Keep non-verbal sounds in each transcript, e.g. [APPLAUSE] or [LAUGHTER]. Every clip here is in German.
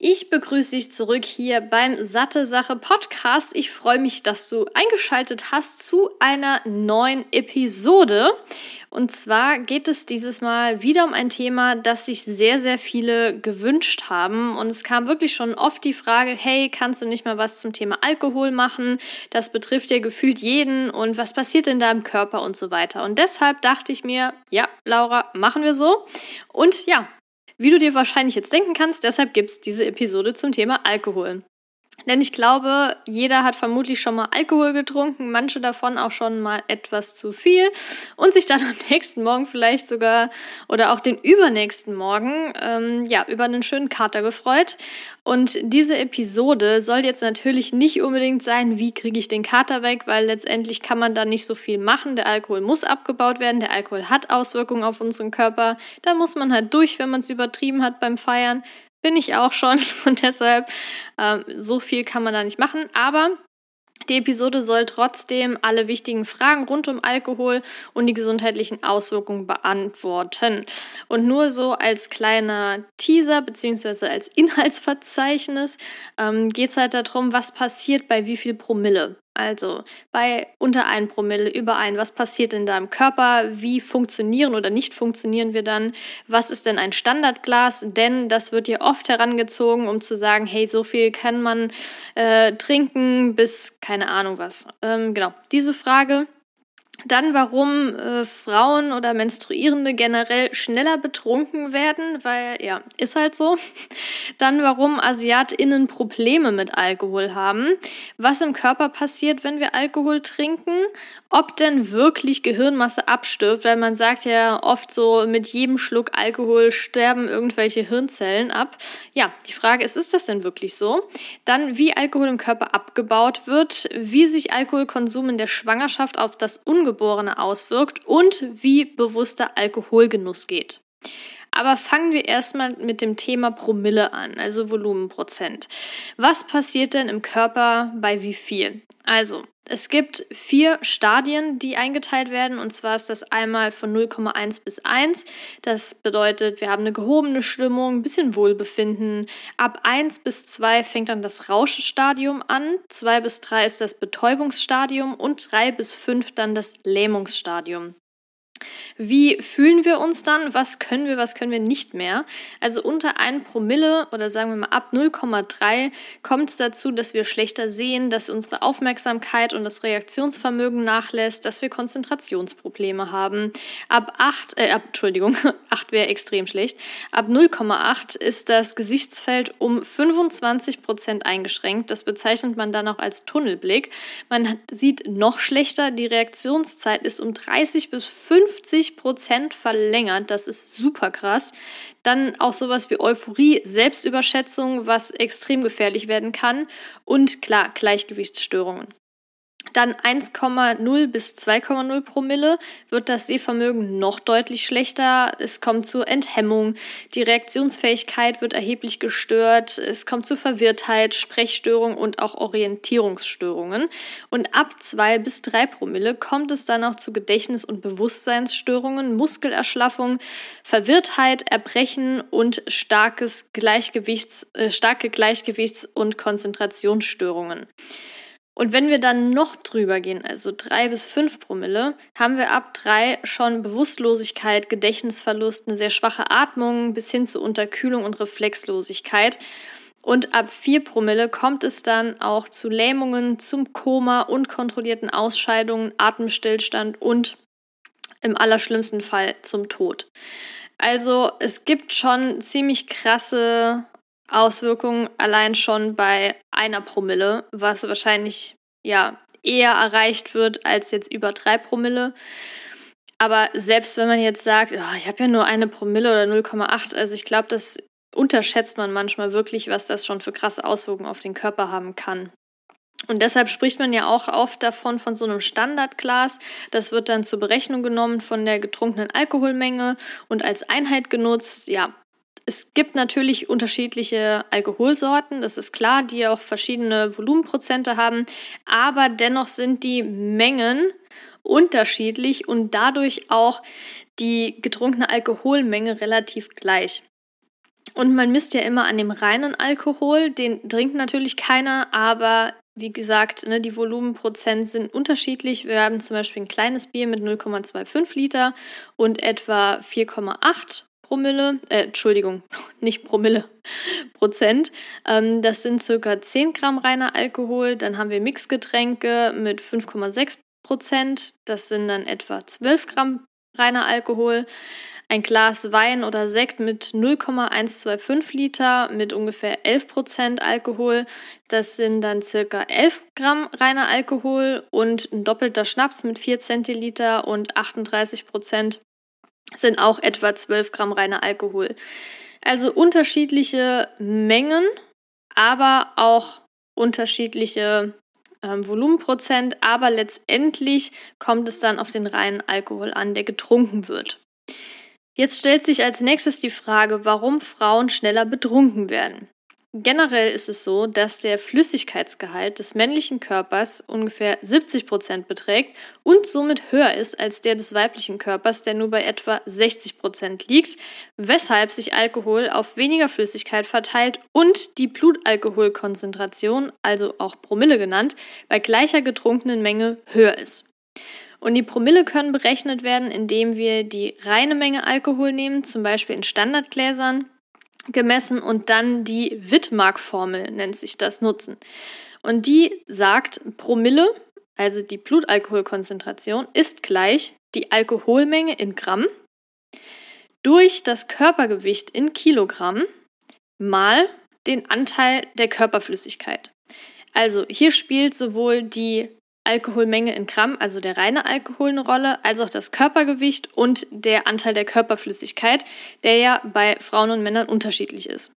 Ich begrüße dich zurück hier beim Satte Sache Podcast. Ich freue mich, dass du eingeschaltet hast zu einer neuen Episode. Und zwar geht es dieses Mal wieder um ein Thema, das sich sehr, sehr viele gewünscht haben. Und es kam wirklich schon oft die Frage, hey, kannst du nicht mal was zum Thema Alkohol machen? Das betrifft ja gefühlt jeden. Und was passiert in deinem Körper und so weiter? Und deshalb dachte ich mir, ja, Laura, machen wir so. Und ja, wie du dir wahrscheinlich jetzt denken kannst, deshalb gibt es diese Episode zum Thema Alkohol. Denn ich glaube, jeder hat vermutlich schon mal Alkohol getrunken, manche davon auch schon mal etwas zu viel und sich dann [LAUGHS] am nächsten Morgen vielleicht sogar oder auch den übernächsten Morgen ähm, ja über einen schönen Kater gefreut. Und diese Episode soll jetzt natürlich nicht unbedingt sein, wie kriege ich den Kater weg, weil letztendlich kann man da nicht so viel machen. Der Alkohol muss abgebaut werden, der Alkohol hat Auswirkungen auf unseren Körper. Da muss man halt durch, wenn man es übertrieben hat beim Feiern bin ich auch schon [LAUGHS] und deshalb ähm, so viel kann man da nicht machen. Aber die Episode soll trotzdem alle wichtigen Fragen rund um Alkohol und die gesundheitlichen Auswirkungen beantworten. Und nur so als kleiner Teaser bzw. als [LAUGHS] Inhaltsverzeichnis ähm, geht es halt darum, was passiert bei wie viel Promille. Also bei unter 1 Promille, über ein, was passiert in deinem Körper, wie funktionieren oder nicht funktionieren wir dann, was ist denn ein Standardglas, denn das wird dir oft herangezogen, um zu sagen, hey, so viel kann man äh, trinken bis keine Ahnung was. Ähm, genau, diese Frage dann, warum äh, Frauen oder Menstruierende generell schneller betrunken werden, weil ja, ist halt so. Dann, warum AsiatInnen Probleme mit Alkohol haben, was im Körper passiert, wenn wir Alkohol trinken, ob denn wirklich Gehirnmasse abstirbt, weil man sagt ja oft so, mit jedem Schluck Alkohol sterben irgendwelche Hirnzellen ab. Ja, die Frage ist, ist das denn wirklich so? Dann, wie Alkohol im Körper abgebaut wird, wie sich Alkoholkonsum in der Schwangerschaft auf das Ungeborene auswirkt und wie bewusster Alkoholgenuss geht. Aber fangen wir erstmal mit dem Thema Promille an, also Volumenprozent. Was passiert denn im Körper bei wie viel? Also, es gibt vier Stadien, die eingeteilt werden. Und zwar ist das einmal von 0,1 bis 1. Das bedeutet, wir haben eine gehobene Stimmung, ein bisschen Wohlbefinden. Ab 1 bis 2 fängt dann das Rauschestadium an. 2 bis 3 ist das Betäubungsstadium und 3 bis 5 dann das Lähmungsstadium. Wie fühlen wir uns dann? Was können wir, was können wir nicht mehr? Also unter 1 Promille oder sagen wir mal ab 0,3 kommt es dazu, dass wir schlechter sehen, dass unsere Aufmerksamkeit und das Reaktionsvermögen nachlässt, dass wir Konzentrationsprobleme haben. Ab 8, äh, ab, Entschuldigung, [LAUGHS] 8 wäre extrem schlecht. Ab 0,8 ist das Gesichtsfeld um 25 Prozent eingeschränkt. Das bezeichnet man dann auch als Tunnelblick. Man sieht noch schlechter, die Reaktionszeit ist um 30 bis 50 50 Prozent verlängert. Das ist super krass. Dann auch sowas wie Euphorie, Selbstüberschätzung, was extrem gefährlich werden kann. Und klar, Gleichgewichtsstörungen. Dann 1,0 bis 2,0 Promille wird das Sehvermögen noch deutlich schlechter. Es kommt zur Enthemmung. Die Reaktionsfähigkeit wird erheblich gestört. Es kommt zu Verwirrtheit, Sprechstörung und auch Orientierungsstörungen. Und ab 2 bis 3 Promille kommt es dann auch zu Gedächtnis- und Bewusstseinsstörungen, Muskelerschlaffung, Verwirrtheit, Erbrechen und starkes Gleichgewichts, äh, starke Gleichgewichts- und Konzentrationsstörungen. Und wenn wir dann noch drüber gehen, also drei bis fünf Promille, haben wir ab drei schon Bewusstlosigkeit, Gedächtnisverlust, eine sehr schwache Atmung bis hin zu Unterkühlung und Reflexlosigkeit. Und ab vier Promille kommt es dann auch zu Lähmungen, zum Koma, unkontrollierten Ausscheidungen, Atemstillstand und im allerschlimmsten Fall zum Tod. Also es gibt schon ziemlich krasse Auswirkungen allein schon bei einer Promille, was wahrscheinlich ja eher erreicht wird als jetzt über drei Promille. Aber selbst wenn man jetzt sagt, oh, ich habe ja nur eine Promille oder 0,8, also ich glaube, das unterschätzt man manchmal wirklich, was das schon für krasse Auswirkungen auf den Körper haben kann. Und deshalb spricht man ja auch oft davon, von so einem Standardglas. Das wird dann zur Berechnung genommen von der getrunkenen Alkoholmenge und als Einheit genutzt. Ja, es gibt natürlich unterschiedliche Alkoholsorten, das ist klar, die auch verschiedene Volumenprozente haben, aber dennoch sind die Mengen unterschiedlich und dadurch auch die getrunkene Alkoholmenge relativ gleich. Und man misst ja immer an dem reinen Alkohol, den trinkt natürlich keiner, aber wie gesagt, ne, die Volumenprozent sind unterschiedlich. Wir haben zum Beispiel ein kleines Bier mit 0,25 Liter und etwa 4,8 Promille, äh, Entschuldigung, [LAUGHS] nicht Promille, Prozent. Ähm, das sind circa 10 Gramm reiner Alkohol. Dann haben wir Mixgetränke mit 5,6 Prozent. Das sind dann etwa 12 Gramm reiner Alkohol. Ein Glas Wein oder Sekt mit 0,125 Liter mit ungefähr 11 Prozent Alkohol. Das sind dann circa 11 Gramm reiner Alkohol und ein doppelter Schnaps mit 4 Zentiliter und 38 Prozent sind auch etwa 12 Gramm reiner Alkohol. Also unterschiedliche Mengen, aber auch unterschiedliche ähm, Volumenprozent, aber letztendlich kommt es dann auf den reinen Alkohol an, der getrunken wird. Jetzt stellt sich als nächstes die Frage, warum Frauen schneller betrunken werden. Generell ist es so, dass der Flüssigkeitsgehalt des männlichen Körpers ungefähr 70 Prozent beträgt und somit höher ist als der des weiblichen Körpers, der nur bei etwa 60 Prozent liegt, weshalb sich Alkohol auf weniger Flüssigkeit verteilt und die Blutalkoholkonzentration, also auch Promille genannt, bei gleicher getrunkenen Menge höher ist. Und die Promille können berechnet werden, indem wir die reine Menge Alkohol nehmen, zum Beispiel in Standardgläsern gemessen und dann die Wittmark-Formel, nennt sich das, nutzen. Und die sagt, Promille, also die Blutalkoholkonzentration, ist gleich die Alkoholmenge in Gramm durch das Körpergewicht in Kilogramm mal den Anteil der Körperflüssigkeit. Also hier spielt sowohl die Alkoholmenge in Gramm, also der reine Alkohol, eine Rolle, als auch das Körpergewicht und der Anteil der Körperflüssigkeit, der ja bei Frauen und Männern unterschiedlich ist.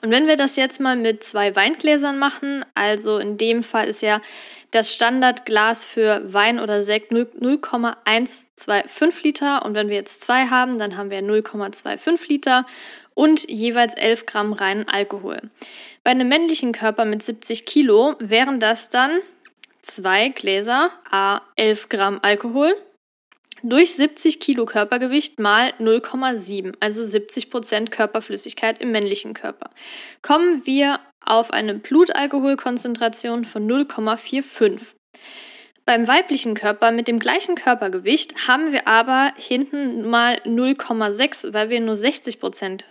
Und wenn wir das jetzt mal mit zwei Weingläsern machen, also in dem Fall ist ja das Standardglas für Wein oder Sekt 0,125 Liter und wenn wir jetzt zwei haben, dann haben wir 0,25 Liter und jeweils 11 Gramm reinen Alkohol. Bei einem männlichen Körper mit 70 Kilo wären das dann zwei Gläser, a 11 Gramm Alkohol, durch 70 Kilo Körpergewicht mal 0,7, also 70 Prozent Körperflüssigkeit im männlichen Körper. Kommen wir auf eine Blutalkoholkonzentration von 0,45. Beim weiblichen Körper mit dem gleichen Körpergewicht haben wir aber hinten mal 0,6, weil wir nur 60 Prozent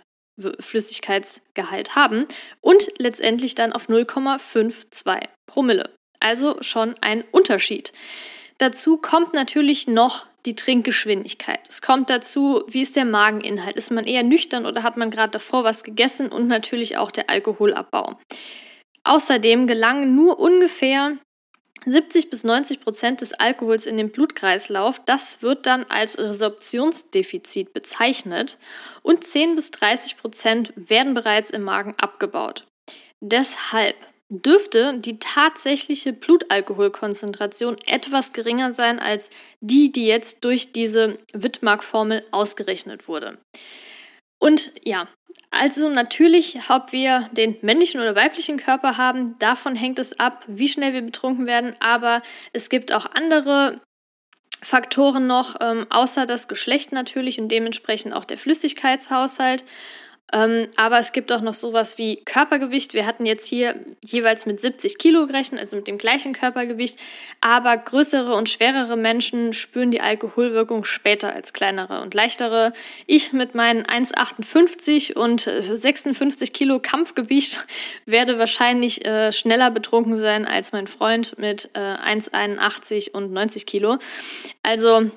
Flüssigkeitsgehalt haben und letztendlich dann auf 0,52 Promille also schon ein Unterschied. Dazu kommt natürlich noch die Trinkgeschwindigkeit. Es kommt dazu, wie ist der Mageninhalt? Ist man eher nüchtern oder hat man gerade davor was gegessen? Und natürlich auch der Alkoholabbau. Außerdem gelangen nur ungefähr 70 bis 90 Prozent des Alkohols in den Blutkreislauf. Das wird dann als Resorptionsdefizit bezeichnet und 10 bis 30 Prozent werden bereits im Magen abgebaut. Deshalb dürfte die tatsächliche Blutalkoholkonzentration etwas geringer sein als die, die jetzt durch diese Wittmark-Formel ausgerechnet wurde. Und ja, also natürlich, ob wir den männlichen oder weiblichen Körper haben, davon hängt es ab, wie schnell wir betrunken werden, aber es gibt auch andere Faktoren noch, ähm, außer das Geschlecht natürlich und dementsprechend auch der Flüssigkeitshaushalt. Ähm, aber es gibt auch noch sowas wie Körpergewicht. Wir hatten jetzt hier jeweils mit 70 Kilo gerechnet, also mit dem gleichen Körpergewicht. Aber größere und schwerere Menschen spüren die Alkoholwirkung später als kleinere und leichtere. Ich mit meinen 1,58 und 56 Kilo Kampfgewicht [LAUGHS] werde wahrscheinlich äh, schneller betrunken sein als mein Freund mit äh, 1,81 und 90 Kilo. Also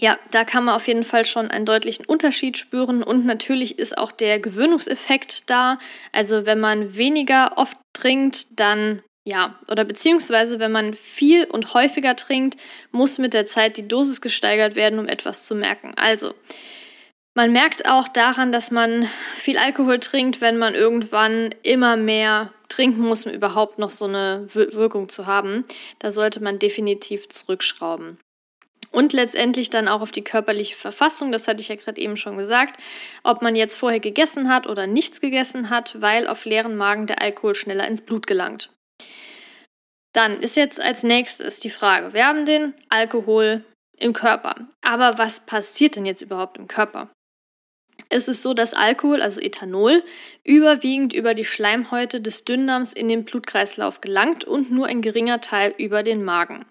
ja, da kann man auf jeden Fall schon einen deutlichen Unterschied spüren und natürlich ist auch der Gewöhnungseffekt da. Also wenn man weniger oft trinkt, dann ja, oder beziehungsweise wenn man viel und häufiger trinkt, muss mit der Zeit die Dosis gesteigert werden, um etwas zu merken. Also, Man merkt auch daran, dass man viel Alkohol trinkt, wenn man irgendwann immer mehr trinken muss, um überhaupt noch so eine Wirkung zu haben. Da sollte man definitiv zurückschrauben. Und letztendlich dann auch auf die körperliche Verfassung, das hatte ich ja gerade eben schon gesagt, ob man jetzt vorher gegessen hat oder nichts gegessen hat, weil auf leeren Magen der Alkohol schneller ins Blut gelangt. Dann ist jetzt als nächstes die Frage, wir haben den Alkohol im Körper. Aber was passiert denn jetzt überhaupt im Körper? Es ist so, dass Alkohol, also Ethanol, überwiegend über die Schleimhäute des Dünndarms in den Blutkreislauf gelangt und nur ein geringer Teil über den Magen.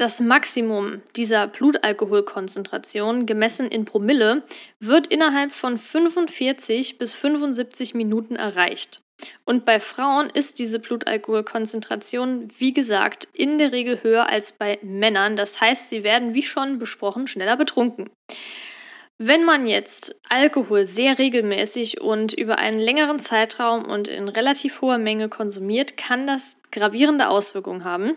Das Maximum dieser Blutalkoholkonzentration, gemessen in Promille, wird innerhalb von 45 bis 75 Minuten erreicht. Und bei Frauen ist diese Blutalkoholkonzentration, wie gesagt, in der Regel höher als bei Männern. Das heißt, sie werden, wie schon besprochen, schneller betrunken. Wenn man jetzt Alkohol sehr regelmäßig und über einen längeren Zeitraum und in relativ hoher Menge konsumiert, kann das gravierende Auswirkungen haben.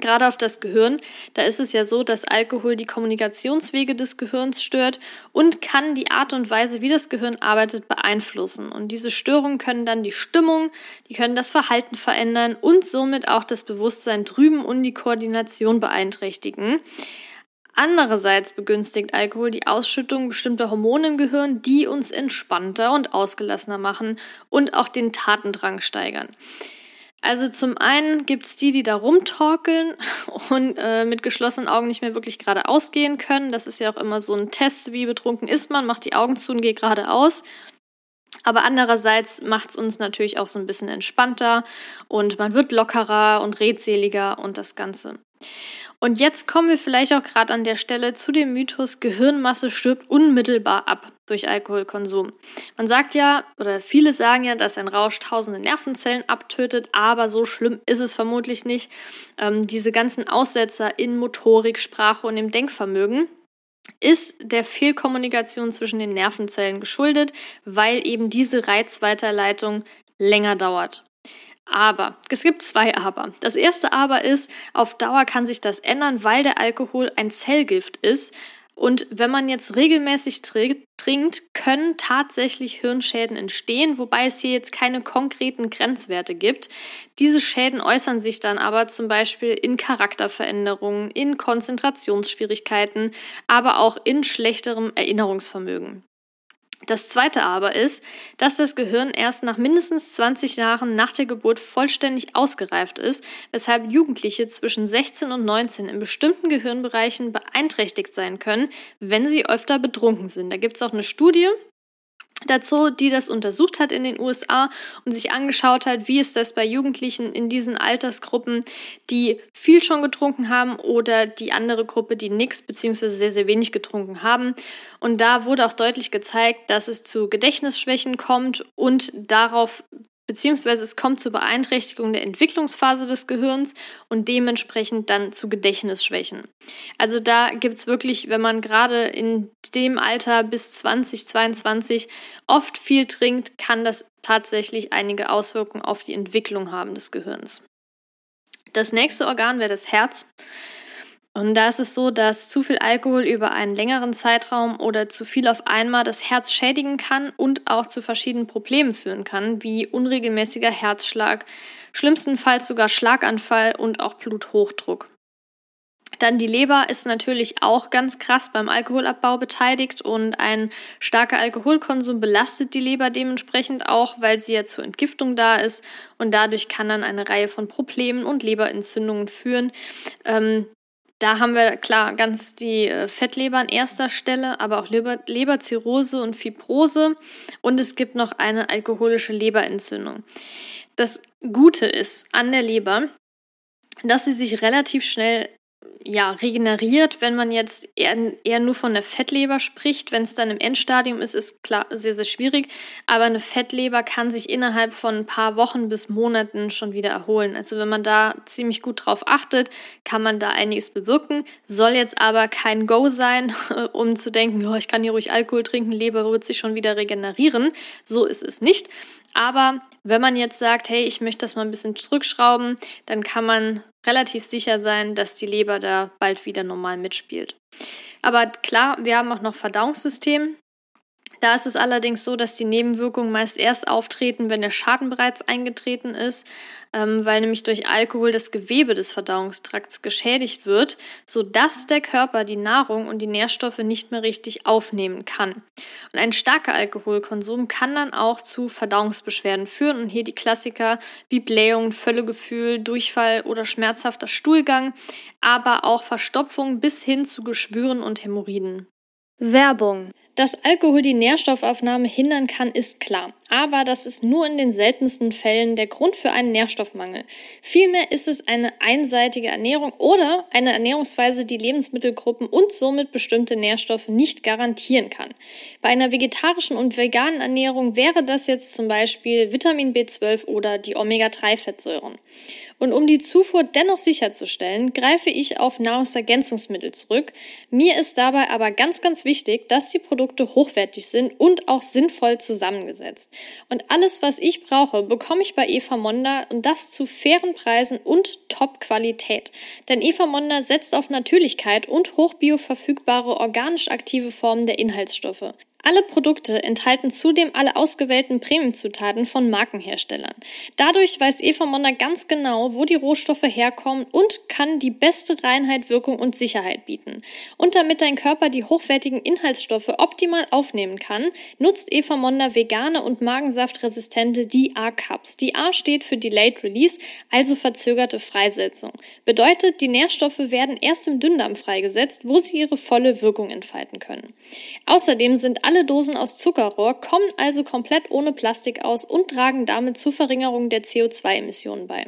Gerade auf das Gehirn, da ist es ja so, dass Alkohol die Kommunikationswege des Gehirns stört und kann die Art und Weise, wie das Gehirn arbeitet, beeinflussen. Und diese Störungen können dann die Stimmung, die können das Verhalten verändern und somit auch das Bewusstsein drüben und die Koordination beeinträchtigen. Andererseits begünstigt Alkohol die Ausschüttung bestimmter Hormone im Gehirn, die uns entspannter und ausgelassener machen und auch den Tatendrang steigern. Also zum einen gibt es die, die da rumtorkeln [LAUGHS] und äh, mit geschlossenen Augen nicht mehr wirklich geradeaus gehen können. Das ist ja auch immer so ein Test, wie betrunken ist man, macht die Augen zu und geht geradeaus. Aber andererseits macht es uns natürlich auch so ein bisschen entspannter und man wird lockerer und redseliger und das Ganze. Und jetzt kommen wir vielleicht auch gerade an der Stelle zu dem Mythos, Gehirnmasse stirbt unmittelbar ab durch Alkoholkonsum. Man sagt ja, oder viele sagen ja, dass ein Rausch tausende Nervenzellen abtötet, aber so schlimm ist es vermutlich nicht. Ähm, diese ganzen Aussetzer in Motorik, Sprache und im Denkvermögen, ist der Fehlkommunikation zwischen den Nervenzellen geschuldet, weil eben diese Reizweiterleitung länger dauert. Aber, es gibt zwei Aber. Das erste Aber ist, auf Dauer kann sich das ändern, weil der Alkohol ein Zellgift ist. Und wenn man jetzt regelmäßig trinkt, können tatsächlich Hirnschäden entstehen, wobei es hier jetzt keine konkreten Grenzwerte gibt. Diese Schäden äußern sich dann aber zum Beispiel in Charakterveränderungen, in Konzentrationsschwierigkeiten, aber auch in schlechterem Erinnerungsvermögen. Das zweite aber ist, dass das Gehirn erst nach mindestens 20 Jahren nach der Geburt vollständig ausgereift ist, weshalb Jugendliche zwischen 16 und 19 in bestimmten Gehirnbereichen beeinträchtigt sein können, wenn sie öfter betrunken sind. Da gibt es auch eine Studie, dazu, die das untersucht hat in den USA und sich angeschaut hat, wie ist das bei Jugendlichen in diesen Altersgruppen, die viel schon getrunken haben oder die andere Gruppe, die nichts bzw. sehr, sehr wenig getrunken haben. Und da wurde auch deutlich gezeigt, dass es zu Gedächtnisschwächen kommt und darauf beziehungsweise es kommt zur Beeinträchtigung der Entwicklungsphase des Gehirns und dementsprechend dann zu Gedächtnisschwächen. Also da gibt es wirklich, wenn man gerade in dem Alter bis 2022 oft viel trinkt, kann das tatsächlich einige Auswirkungen auf die Entwicklung haben des Gehirns. Das nächste Organ wäre das Herz. Und da ist es so, dass zu viel Alkohol über einen längeren Zeitraum oder zu viel auf einmal das Herz schädigen kann und auch zu verschiedenen Problemen führen kann, wie unregelmäßiger Herzschlag, schlimmstenfalls sogar Schlaganfall und auch Bluthochdruck. Dann die Leber ist natürlich auch ganz krass beim Alkoholabbau beteiligt und ein starker Alkoholkonsum belastet die Leber dementsprechend auch, weil sie ja zur Entgiftung da ist und dadurch kann dann eine Reihe von Problemen und Leberentzündungen führen. Ähm, da haben wir klar ganz die äh, Fettleber an erster Stelle, aber auch Leber, Leberzirrhose und Fibrose und es gibt noch eine alkoholische Leberentzündung. Das Gute ist an der Leber, dass sie sich relativ schnell ja, regeneriert, wenn man jetzt eher, eher nur von der Fettleber spricht. Wenn es dann im Endstadium ist, ist klar sehr, sehr schwierig. Aber eine Fettleber kann sich innerhalb von ein paar Wochen bis Monaten schon wieder erholen. Also wenn man da ziemlich gut drauf achtet, kann man da einiges bewirken. Soll jetzt aber kein Go sein, [LAUGHS] um zu denken, oh, ich kann hier ruhig Alkohol trinken, Leber wird sich schon wieder regenerieren. So ist es nicht. Aber wenn man jetzt sagt, hey, ich möchte das mal ein bisschen zurückschrauben, dann kann man relativ sicher sein, dass die Leber da bald wieder normal mitspielt. Aber klar, wir haben auch noch Verdauungssystem. Da ist es allerdings so, dass die Nebenwirkungen meist erst auftreten, wenn der Schaden bereits eingetreten ist, ähm, weil nämlich durch Alkohol das Gewebe des Verdauungstrakts geschädigt wird, sodass der Körper die Nahrung und die Nährstoffe nicht mehr richtig aufnehmen kann. Und ein starker Alkoholkonsum kann dann auch zu Verdauungsbeschwerden führen und hier die Klassiker wie Blähung, Völlegefühl, Durchfall oder schmerzhafter Stuhlgang, aber auch Verstopfung bis hin zu Geschwüren und Hämorrhoiden. Werbung dass Alkohol die Nährstoffaufnahme hindern kann, ist klar. Aber das ist nur in den seltensten Fällen der Grund für einen Nährstoffmangel. Vielmehr ist es eine einseitige Ernährung oder eine Ernährungsweise, die Lebensmittelgruppen und somit bestimmte Nährstoffe nicht garantieren kann. Bei einer vegetarischen und veganen Ernährung wäre das jetzt zum Beispiel Vitamin B12 oder die Omega-3-Fettsäuren. Und um die Zufuhr dennoch sicherzustellen, greife ich auf Nahrungsergänzungsmittel zurück. Mir ist dabei aber ganz, ganz wichtig, dass die Produkte hochwertig sind und auch sinnvoll zusammengesetzt. Und alles, was ich brauche, bekomme ich bei Eva Monda und das zu fairen Preisen und Top-Qualität. Denn Eva Monda setzt auf Natürlichkeit und hochbioverfügbare organisch aktive Formen der Inhaltsstoffe. Alle Produkte enthalten zudem alle ausgewählten Premiumzutaten von Markenherstellern. Dadurch weiß Eva Monda ganz genau, wo die Rohstoffe herkommen und kann die beste Reinheit, Wirkung und Sicherheit bieten. Und damit dein Körper die hochwertigen Inhaltsstoffe optimal aufnehmen kann, nutzt Eva Monda vegane und magensaftresistente DA-Cups. Die A steht für Delayed Release, also verzögerte Freisetzung. Bedeutet, die Nährstoffe werden erst im Dünndarm freigesetzt, wo sie ihre volle Wirkung entfalten können. Außerdem sind alle Dosen aus Zuckerrohr, kommen also komplett ohne Plastik aus und tragen damit zur Verringerung der CO2-Emissionen bei.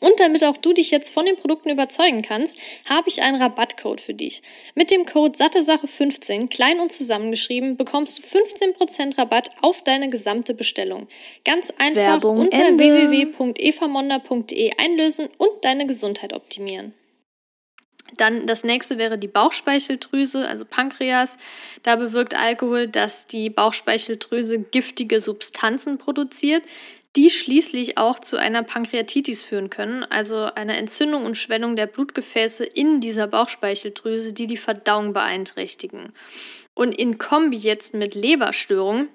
Und damit auch du dich jetzt von den Produkten überzeugen kannst, habe ich einen Rabattcode für dich. Mit dem Code SatteSache15, klein und zusammengeschrieben, bekommst du 15% Rabatt auf deine gesamte Bestellung. Ganz einfach Werbung unter www.evamonda.de einlösen und deine Gesundheit optimieren. Dann das nächste wäre die Bauchspeicheldrüse, also Pankreas. Da bewirkt Alkohol, dass die Bauchspeicheldrüse giftige Substanzen produziert, die schließlich auch zu einer Pankreatitis führen können, also einer Entzündung und Schwellung der Blutgefäße in dieser Bauchspeicheldrüse, die die Verdauung beeinträchtigen. Und in Kombi jetzt mit Leberstörungen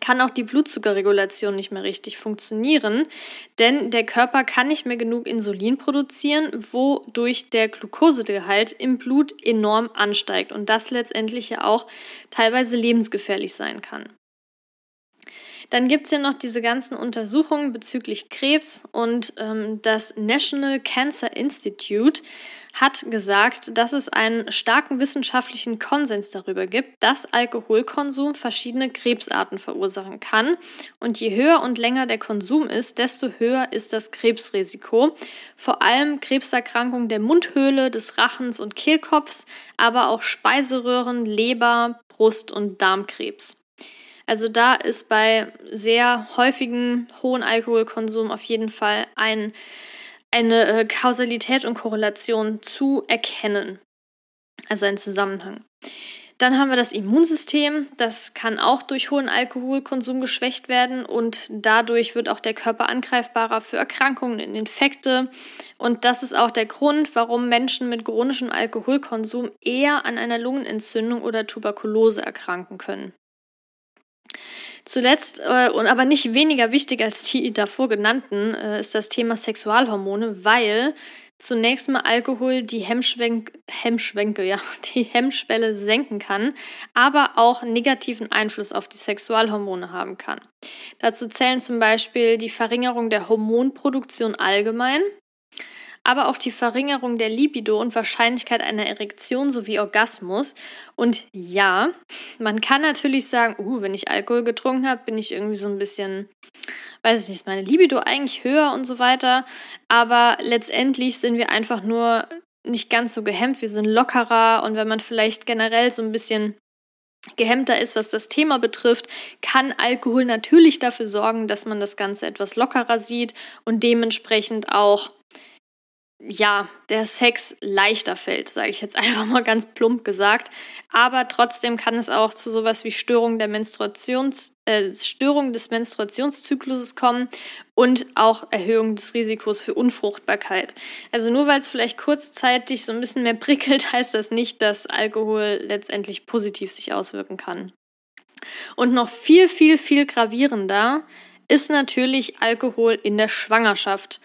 kann auch die Blutzuckerregulation nicht mehr richtig funktionieren, denn der Körper kann nicht mehr genug Insulin produzieren, wodurch der Glukosegehalt im Blut enorm ansteigt und das letztendlich ja auch teilweise lebensgefährlich sein kann. Dann gibt es ja noch diese ganzen Untersuchungen bezüglich Krebs und ähm, das National Cancer Institute hat gesagt, dass es einen starken wissenschaftlichen Konsens darüber gibt, dass Alkoholkonsum verschiedene Krebsarten verursachen kann. Und je höher und länger der Konsum ist, desto höher ist das Krebsrisiko. Vor allem Krebserkrankungen der Mundhöhle, des Rachens und Kehlkopfs, aber auch Speiseröhren, Leber, Brust- und Darmkrebs. Also da ist bei sehr häufigen hohen Alkoholkonsum auf jeden Fall ein eine äh, Kausalität und Korrelation zu erkennen. Also ein Zusammenhang. Dann haben wir das Immunsystem. Das kann auch durch hohen Alkoholkonsum geschwächt werden und dadurch wird auch der Körper angreifbarer für Erkrankungen und Infekte. Und das ist auch der Grund, warum Menschen mit chronischem Alkoholkonsum eher an einer Lungenentzündung oder Tuberkulose erkranken können. Zuletzt, äh, und aber nicht weniger wichtig als die davor genannten, äh, ist das Thema Sexualhormone, weil zunächst mal Alkohol die Hemmschwenk Hemmschwenke, ja, [LAUGHS] die Hemmschwelle senken kann, aber auch negativen Einfluss auf die Sexualhormone haben kann. Dazu zählen zum Beispiel die Verringerung der Hormonproduktion allgemein, aber auch die Verringerung der Libido und Wahrscheinlichkeit einer Erektion sowie Orgasmus. Und ja, man kann natürlich sagen, uh, wenn ich Alkohol getrunken habe, bin ich irgendwie so ein bisschen, weiß ich nicht, meine Libido eigentlich höher und so weiter. Aber letztendlich sind wir einfach nur nicht ganz so gehemmt, wir sind lockerer und wenn man vielleicht generell so ein bisschen gehemmter ist, was das Thema betrifft, kann Alkohol natürlich dafür sorgen, dass man das Ganze etwas lockerer sieht und dementsprechend auch ja, der Sex leichter fällt, sage ich jetzt [LAUGHS] einfach mal ganz plump gesagt. Aber trotzdem kann es auch zu sowas wie Störung der Menstruations, äh, Störung des Menstruationszykluses kommen und auch Erhöhung des Risikos für Unfruchtbarkeit. Also nur weil es vielleicht kurzzeitig so ein bisschen mehr [LAUGHS] prickelt, heißt das nicht, dass Alkohol letztendlich positiv sich auswirken kann. Und noch viel, viel, viel gravierender ist natürlich Alkohol in der Schwangerschaft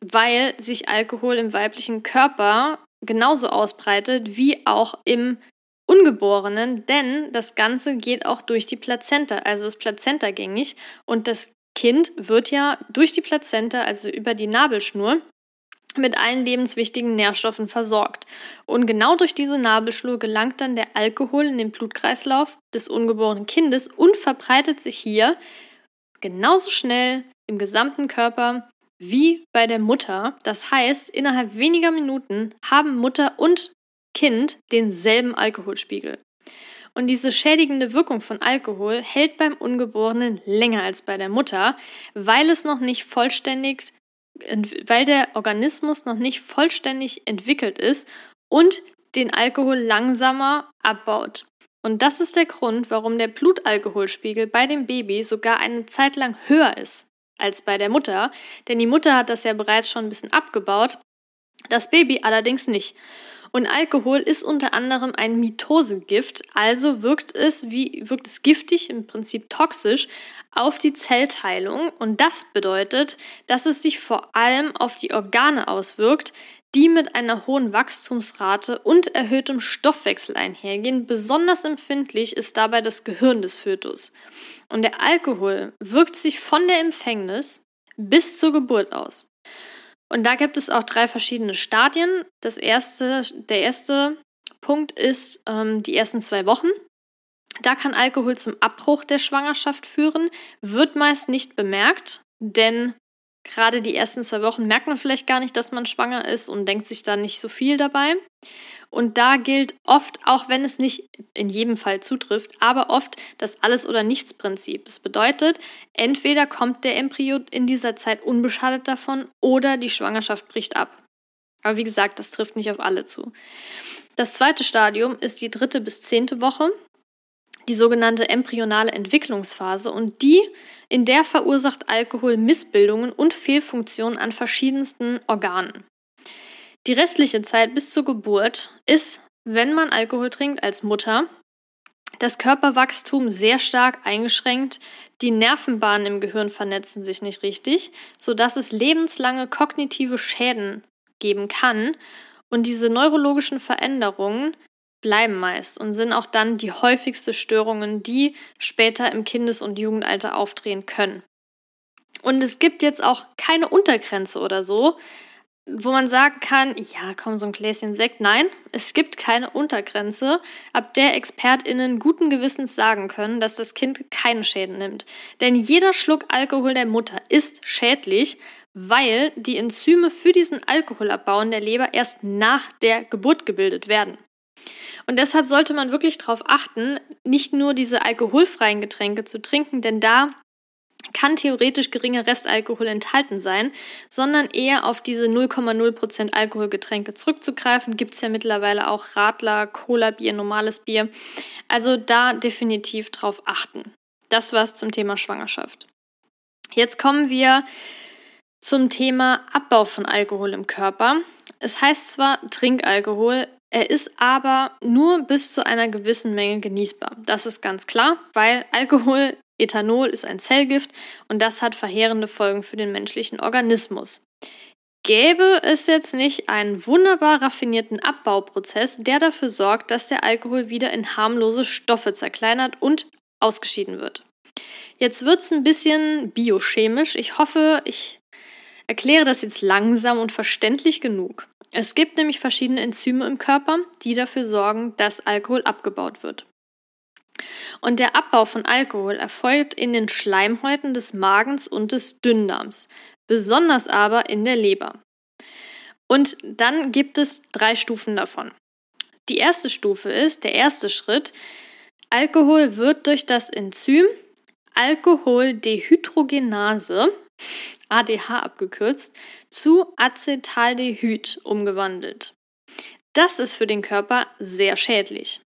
weil sich Alkohol im weiblichen Körper genauso ausbreitet wie auch im Ungeborenen, denn das Ganze geht auch durch die Plazenta, also ist plazentagängig und das Kind wird ja durch die Plazenta, also über die Nabelschnur, mit allen lebenswichtigen Nährstoffen versorgt. Und genau durch diese Nabelschnur gelangt dann der Alkohol in den Blutkreislauf des ungeborenen Kindes und verbreitet sich hier genauso schnell im gesamten Körper wie bei der Mutter. Das heißt, innerhalb weniger Minuten haben Mutter und Kind denselben Alkoholspiegel. Und diese schädigende Wirkung von Alkohol hält beim Ungeborenen länger als bei der Mutter, weil es noch nicht vollständig, weil der Organismus noch nicht vollständig entwickelt ist und den Alkohol langsamer abbaut. Und das ist der Grund, warum der Blutalkoholspiegel bei dem Baby sogar eine Zeit lang höher ist als bei der Mutter, denn die Mutter hat das ja bereits schon ein bisschen abgebaut, das Baby allerdings nicht. Und Alkohol ist unter anderem ein Mitosegift, also wirkt es wie wirkt es giftig, im Prinzip toxisch auf die Zellteilung und das bedeutet, dass es sich vor allem auf die Organe auswirkt, die mit einer hohen Wachstumsrate und erhöhtem Stoffwechsel einhergehen. Besonders empfindlich ist dabei das Gehirn des Fötus. Und der Alkohol wirkt sich von der Empfängnis bis zur Geburt aus. Und da gibt es auch drei verschiedene Stadien. Das erste, der erste Punkt ist ähm, die ersten zwei Wochen. Da kann Alkohol zum Abbruch der Schwangerschaft führen, wird meist nicht bemerkt, denn gerade die ersten zwei Wochen merkt man vielleicht gar nicht, dass man schwanger ist und denkt sich da nicht so viel dabei. Und da gilt oft, auch wenn es nicht in jedem Fall zutrifft, aber oft das Alles- oder Nichts-Prinzip. Das bedeutet, entweder kommt der Embryo in dieser Zeit unbeschadet davon oder die Schwangerschaft bricht ab. Aber wie gesagt, das trifft nicht auf alle zu. Das zweite Stadium ist die dritte bis zehnte Woche die sogenannte embryonale Entwicklungsphase und die, in der verursacht Alkohol Missbildungen und Fehlfunktionen an verschiedensten Organen. Die restliche Zeit bis zur Geburt ist, wenn man Alkohol trinkt als Mutter, das Körperwachstum sehr stark eingeschränkt, die Nervenbahnen im Gehirn vernetzen sich nicht richtig, sodass es lebenslange kognitive Schäden geben kann und diese neurologischen Veränderungen bleiben meist und sind auch dann die häufigste Störungen, die später im Kindes- und Jugendalter auftreten können. Und es gibt jetzt auch keine Untergrenze oder so, wo man sagen kann, ja, komm, so ein Gläschen Sekt. Nein, es gibt keine Untergrenze, ab der ExpertInnen guten Gewissens sagen können, dass das Kind keine Schäden nimmt. Denn jeder Schluck Alkohol der Mutter ist schädlich, weil die Enzyme für diesen Alkoholabbau in der Leber erst nach der Geburt gebildet werden. Und deshalb sollte man wirklich darauf achten, nicht nur diese alkoholfreien Getränke zu trinken, denn da kann theoretisch geringer Restalkohol enthalten sein, sondern eher auf diese 0,0% Alkoholgetränke zurückzugreifen. Gibt es ja mittlerweile auch Radler, Cola-Bier, normales Bier. Also da definitiv drauf achten. Das war's zum Thema Schwangerschaft. Jetzt kommen wir zum Thema Abbau von Alkohol im Körper. Es heißt zwar Trinkalkohol, er ist aber nur bis zu einer gewissen Menge genießbar. Das ist ganz klar, weil Alkohol, Ethanol ist ein Zellgift und das hat verheerende Folgen für den menschlichen Organismus. Gäbe es jetzt nicht einen wunderbar raffinierten Abbauprozess, der dafür sorgt, dass der Alkohol wieder in harmlose Stoffe zerkleinert und ausgeschieden wird. Jetzt wird es ein bisschen biochemisch. Ich hoffe, ich erkläre das jetzt langsam und verständlich genug. Es gibt nämlich verschiedene Enzyme im Körper, die dafür sorgen, dass Alkohol abgebaut wird. Und der Abbau von Alkohol erfolgt in den Schleimhäuten des Magens und des Dünndarms, besonders aber in der Leber. Und dann gibt es drei Stufen davon. Die erste Stufe ist, der erste Schritt, Alkohol wird durch das Enzym Alkoholdehydrogenase ADH abgekürzt, zu Acetaldehyd umgewandelt. Das ist für den Körper sehr schädlich.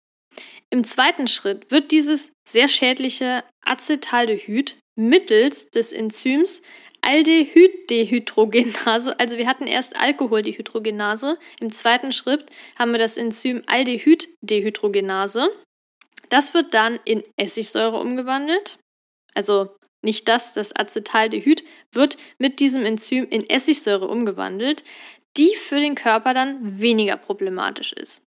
Im zweiten Schritt wird dieses sehr schädliche Acetaldehyd mittels des Enzyms Aldehyddehydrogenase, also wir hatten erst Alkoholdehydrogenase, im zweiten Schritt haben wir das Enzym Aldehyddehydrogenase. Das wird dann in Essigsäure umgewandelt. Also nicht das, das Acetaldehyd wird mit diesem Enzym in Essigsäure umgewandelt, die für den Körper dann weniger problematisch ist.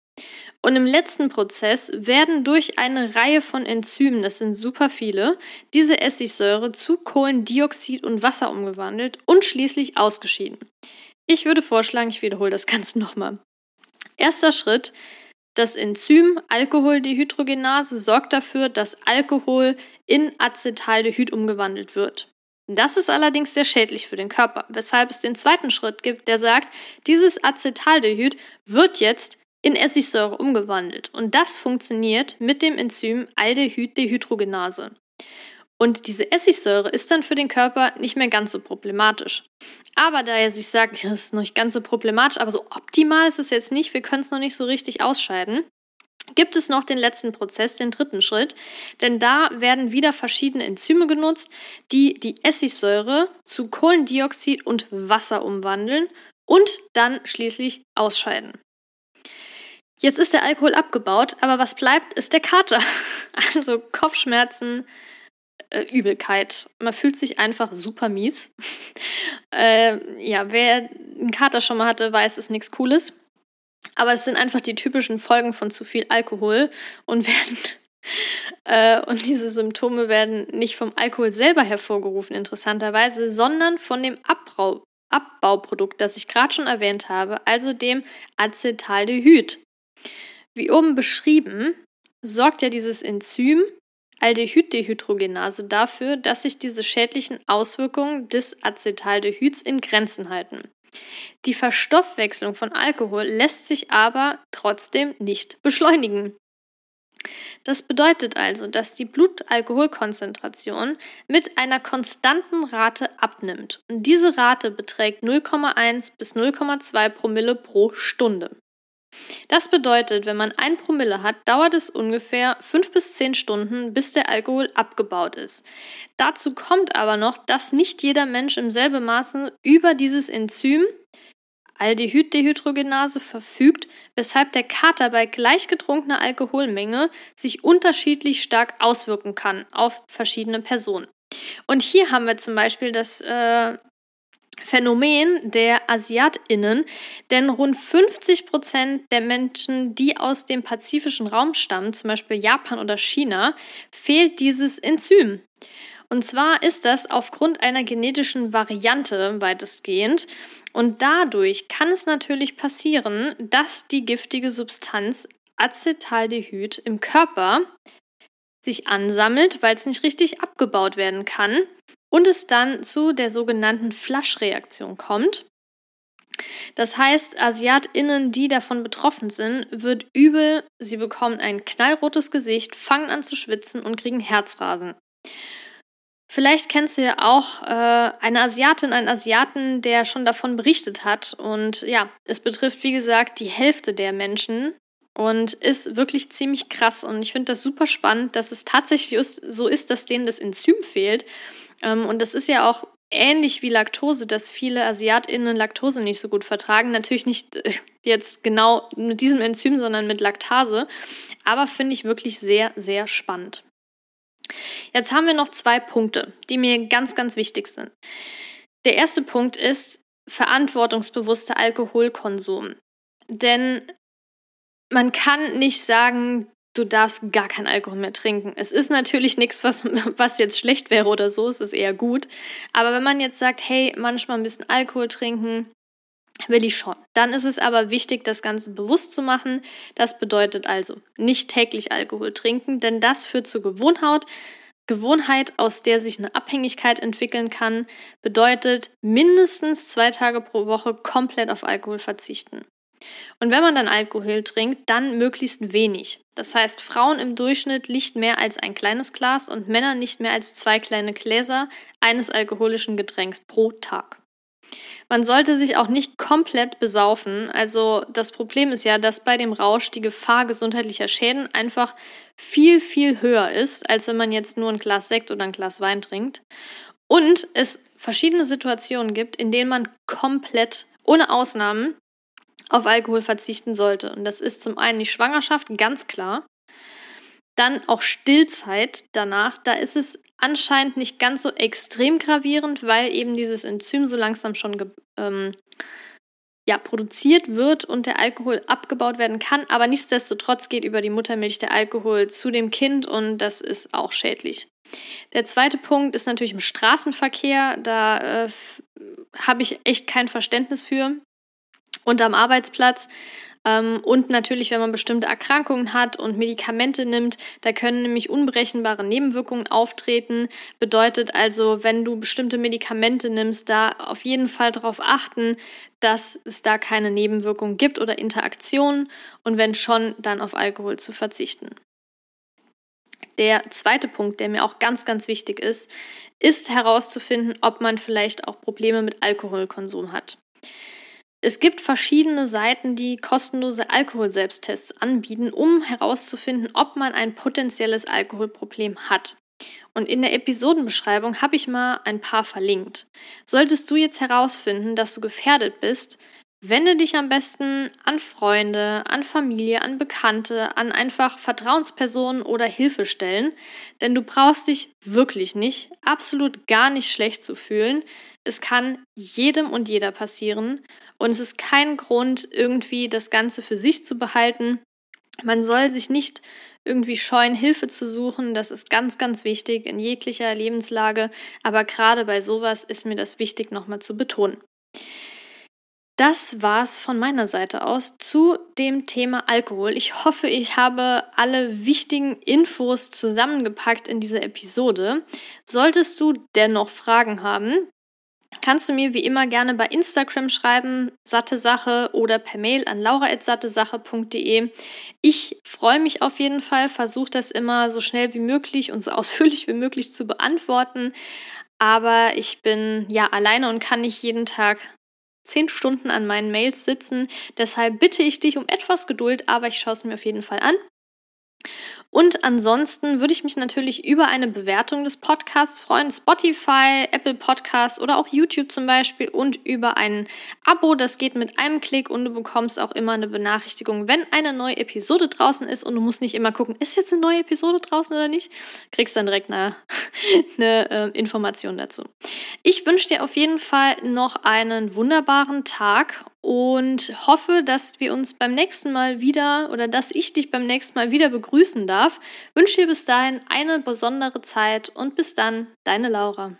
Und im letzten Prozess werden durch eine Reihe von Enzymen, das sind super viele, diese Essigsäure zu Kohlendioxid und Wasser umgewandelt und schließlich ausgeschieden. Ich würde vorschlagen, ich wiederhole das Ganze nochmal. Erster Schritt, das Enzym Alkoholdehydrogenase sorgt dafür, dass Alkohol in Acetaldehyd umgewandelt wird. Das ist allerdings sehr schädlich für den Körper, weshalb es den zweiten Schritt gibt, der sagt, dieses Acetaldehyd wird jetzt in Essigsäure umgewandelt. Und das funktioniert mit dem Enzym Aldehyddehydrogenase. Und diese Essigsäure ist dann für den Körper nicht mehr ganz so problematisch. Aber da er sich sagt, das ist noch nicht ganz so problematisch, aber so optimal ist es jetzt nicht, wir können es noch nicht so richtig ausscheiden, gibt es noch den letzten Prozess, den dritten Schritt, denn da werden wieder verschiedene Enzyme genutzt, die die Essigsäure zu Kohlendioxid und Wasser umwandeln und dann schließlich ausscheiden. Jetzt ist der Alkohol abgebaut, aber was bleibt, ist der Kater. [LAUGHS] Also Kopfschmerzen, äh, Übelkeit. Man fühlt sich einfach super mies. [LAUGHS] äh, ja, wer einen Kater schon mal hatte, weiß, es ist nichts Cooles. Aber es sind einfach die typischen Folgen von zu viel Alkohol und [LAUGHS] werden äh, und diese Symptome werden nicht vom Alkohol selber hervorgerufen, interessanterweise, sondern von dem Abbau, Abbauprodukt, das ich gerade schon erwähnt habe, also dem Acetaldehyd. Wie oben beschrieben, sorgt ja dieses Enzym Aldehyddehydrogenase dafür, dass sich diese schädlichen Auswirkungen des Acetaldehyds in Grenzen halten. Die Verstoffwechslung von Alkohol lässt sich aber trotzdem nicht beschleunigen. Das bedeutet also, dass die Blutalkoholkonzentration mit einer konstanten Rate abnimmt. Und diese Rate beträgt 0,1 bis 0,2 Promille pro Stunde. Das bedeutet, wenn man ein Promille hat, dauert es ungefähr fünf bis zehn Stunden, bis der Alkohol abgebaut ist. Dazu kommt aber noch, dass nicht jeder Mensch im selben Maße über dieses Enzym Aldehyddehydrogenase verfügt, weshalb der Kater bei gleich getrunkener Alkoholmenge sich unterschiedlich stark auswirken kann auf verschiedene Personen. Und hier haben wir zum Beispiel das äh, Phänomen der AsiatInnen, denn rund 50 Prozent der Menschen, die aus dem pazifischen Raum stammen, zum Beispiel Japan oder China, fehlt dieses Enzym. Und zwar ist das aufgrund einer genetischen Variante weitestgehend. Und dadurch kann es natürlich passieren, dass die giftige Substanz Acetaldehyd im Körper sich ansammelt, weil es nicht richtig abgebaut werden kann und es dann zu der sogenannten Flaschreaktion kommt. Das heißt, AsiatInnen, die davon betroffen sind, wird übel, sie bekommen ein knallrotes Gesicht, fangen an zu schwitzen und kriegen Herzrasen. Vielleicht kennst du ja auch äh, eine Asiatin, einen Asiaten, der schon davon berichtet hat. Und ja, es betrifft, wie gesagt, die Hälfte der Menschen und ist wirklich ziemlich krass. Und ich finde das super spannend, dass es tatsächlich so ist, dass denen das Enzym fehlt und das ist ja auch ähnlich wie Laktose, dass viele AsiatInnen Laktose nicht so gut vertragen. Natürlich nicht äh, jetzt genau mit diesem Enzym, sondern mit Laktase. Aber finde ich wirklich sehr, sehr spannend. Jetzt haben wir noch zwei Punkte, die mir ganz, ganz wichtig sind. Der erste Punkt ist verantwortungsbewusster Alkoholkonsum. Denn man kann nicht sagen, du darfst gar keinen Alkohol mehr trinken. Es ist natürlich nichts, was, [LAUGHS] was jetzt schlecht wäre oder so, es ist eher gut. Aber wenn man jetzt sagt, hey, manchmal ein bisschen Alkohol trinken, will ich schon. Dann ist es aber wichtig, das Ganze bewusst zu machen. Das bedeutet also nicht täglich Alkohol trinken, denn das führt zur Gewohnheit. Gewohnheit, aus der sich eine Abhängigkeit entwickeln kann, bedeutet mindestens zwei Tage pro Woche komplett auf Alkohol verzichten. Und wenn man dann Alkohol trinkt, dann möglichst wenig. Das heißt, Frauen im Durchschnitt nicht mehr als ein kleines Glas und Männer nicht mehr als zwei kleine Gläser eines alkoholischen Getränks pro Tag. Man sollte sich auch nicht komplett besaufen. Also das Problem ist ja, dass bei dem Rausch die Gefahr gesundheitlicher Schäden einfach viel, viel höher ist, als wenn man jetzt nur ein Glas Sekt oder ein Glas Wein trinkt. Und es verschiedene Situationen gibt, in denen man komplett ohne Ausnahmen auf Alkohol verzichten sollte. Und das ist zum einen die Schwangerschaft, ganz klar. Dann auch Stillzeit danach. Da ist es anscheinend nicht ganz so extrem gravierend, weil eben dieses Enzym so langsam schon ähm, ja, produziert wird und der Alkohol abgebaut werden kann. Aber nichtsdestotrotz geht über die Muttermilch der Alkohol zu dem Kind und das ist auch schädlich. Der zweite Punkt ist natürlich im Straßenverkehr. Da äh, habe ich echt kein Verständnis für. Und am Arbeitsplatz ähm, und natürlich, wenn man bestimmte Erkrankungen hat und Medikamente nimmt, da können nämlich unberechenbare Nebenwirkungen auftreten. Bedeutet also, wenn du bestimmte Medikamente nimmst, da auf jeden Fall darauf achten, dass es da keine Nebenwirkungen gibt oder Interaktionen und wenn schon, dann auf Alkohol zu verzichten. Der zweite Punkt, der mir auch ganz, ganz wichtig ist, ist herauszufinden, ob man vielleicht auch Probleme mit Alkoholkonsum hat. Es gibt verschiedene Seiten, die kostenlose Alkoholselbsttests anbieten, um herauszufinden, ob man ein potenzielles Alkoholproblem hat. Und in der Episodenbeschreibung habe ich mal ein paar verlinkt. Solltest du jetzt herausfinden, dass du gefährdet bist, wende dich am besten an Freunde, an Familie, an Bekannte, an einfach Vertrauenspersonen oder Hilfestellen, denn du brauchst dich wirklich nicht, absolut gar nicht schlecht zu fühlen. Es kann jedem und jeder passieren und es ist kein Grund, irgendwie das Ganze für sich zu behalten. Man soll sich nicht irgendwie scheuen, Hilfe zu suchen. Das ist ganz, ganz wichtig in jeglicher Lebenslage. Aber gerade bei sowas ist mir das wichtig, nochmal zu betonen. Das war's von meiner Seite aus zu dem Thema Alkohol. Ich hoffe, ich habe alle wichtigen Infos zusammengepackt in dieser Episode. Solltest du dennoch Fragen haben, kannst du mir wie immer gerne bei Instagram schreiben, satte Sache oder per Mail an laura.sattesache.de. Ich freue mich auf jeden Fall, versuche das immer so schnell wie möglich und so [LAUGHS] ausführlich wie möglich zu beantworten. Aber ich bin ja alleine und kann nicht jeden Tag zehn Stunden an meinen Mails sitzen. Deshalb bitte ich dich um etwas Geduld, aber ich schaue es mir auf jeden Fall an. Und ansonsten würde ich mich natürlich über eine Bewertung des Podcasts freuen, Spotify, Apple Podcasts oder auch YouTube zum Beispiel und über ein Abo. Das geht mit einem Klick und du bekommst auch immer eine Benachrichtigung, wenn eine neue Episode draußen ist und du musst nicht immer gucken, ist jetzt eine neue Episode draußen oder nicht. Kriegst dann direkt eine, [LAUGHS] eine äh, Information dazu. Ich wünsche dir auf jeden Fall noch einen wunderbaren Tag und hoffe, dass wir uns beim nächsten Mal wieder oder dass ich dich beim nächsten Mal wieder begrüßen darf. Wünsche dir bis dahin eine besondere Zeit und bis dann, deine Laura.